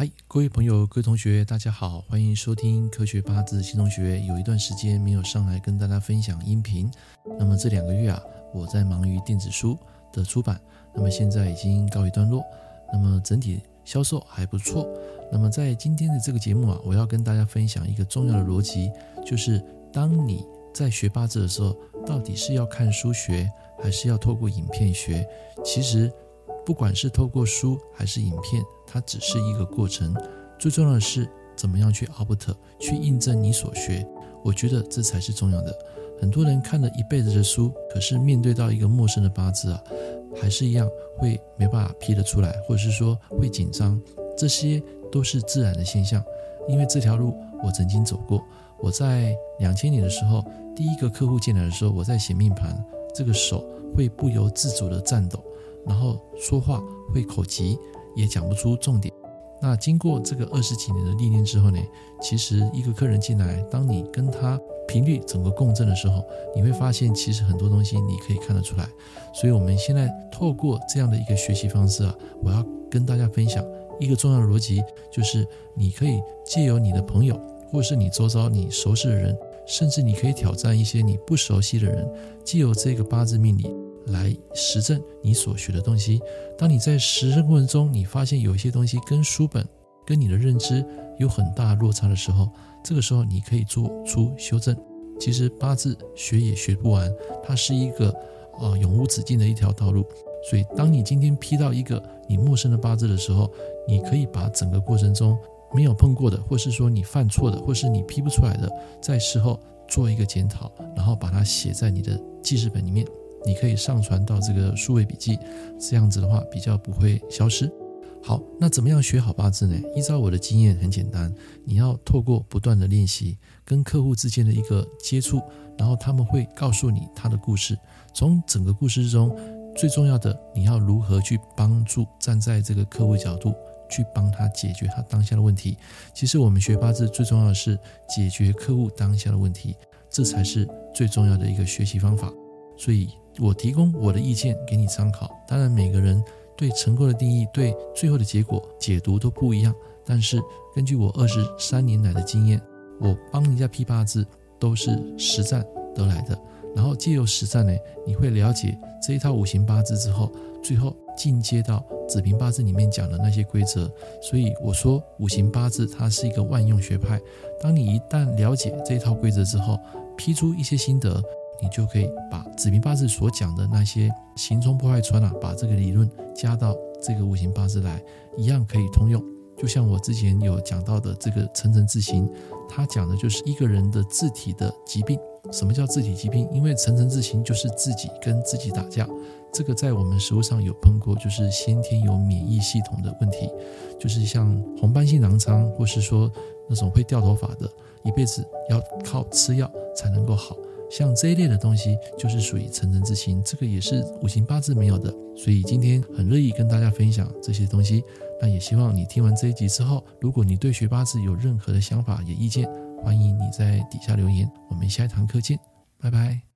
嗨，各位朋友、各位同学，大家好，欢迎收听科学八字新同学。有一段时间没有上来跟大家分享音频，那么这两个月啊，我在忙于电子书的出版，那么现在已经告一段落，那么整体销售还不错。那么在今天的这个节目啊，我要跟大家分享一个重要的逻辑，就是当你在学八字的时候，到底是要看书学，还是要透过影片学？其实。不管是透过书还是影片，它只是一个过程。最重要的是怎么样去 output，去印证你所学。我觉得这才是重要的。很多人看了一辈子的书，可是面对到一个陌生的八字啊，还是一样会没办法批得出来，或者是说会紧张。这些都是自然的现象，因为这条路我曾经走过。我在两千年的时候，第一个客户进来的时候，我在写命盘，这个手会不由自主的颤抖。然后说话会口急，也讲不出重点。那经过这个二十几年的历练之后呢，其实一个客人进来，当你跟他频率整个共振的时候，你会发现其实很多东西你可以看得出来。所以我们现在透过这样的一个学习方式啊，我要跟大家分享一个重要的逻辑，就是你可以借由你的朋友，或是你周遭你熟悉的人，甚至你可以挑战一些你不熟悉的人，借由这个八字命理。来实证你所学的东西。当你在实证过程中，你发现有一些东西跟书本、跟你的认知有很大落差的时候，这个时候你可以做出修正。其实八字学也学不完，它是一个呃永无止境的一条道路。所以，当你今天批到一个你陌生的八字的时候，你可以把整个过程中没有碰过的，或是说你犯错的，或是你批不出来的，在事后做一个检讨，然后把它写在你的记事本里面。你可以上传到这个数位笔记，这样子的话比较不会消失。好，那怎么样学好八字呢？依照我的经验很简单，你要透过不断的练习，跟客户之间的一个接触，然后他们会告诉你他的故事。从整个故事中，最重要的你要如何去帮助站在这个客户角度去帮他解决他当下的问题。其实我们学八字最重要的是解决客户当下的问题，这才是最重要的一个学习方法。所以。我提供我的意见给你参考，当然每个人对成功的定义、对最后的结果解读都不一样。但是根据我二十三年来的经验，我帮人家批八字都是实战得来的。然后借由实战呢，你会了解这一套五行八字之后，最后进阶到子平八字里面讲的那些规则。所以我说五行八字它是一个万用学派。当你一旦了解这一套规则之后，批出一些心得。你就可以把子平八字所讲的那些刑冲破坏穿啊，把这个理论加到这个五行八字来，一样可以通用。就像我之前有讲到的这个层层字形，它讲的就是一个人的自体的疾病。什么叫自体疾病？因为层层字形就是自己跟自己打架。这个在我们食物上有碰过，就是先天有免疫系统的问题，就是像红斑性狼疮，或是说那种会掉头发的，一辈子要靠吃药才能够好。像这一类的东西，就是属于成人之心，这个也是五行八字没有的，所以今天很乐意跟大家分享这些东西。那也希望你听完这一集之后，如果你对学八字有任何的想法、也意见，欢迎你在底下留言。我们下一堂课见，拜拜。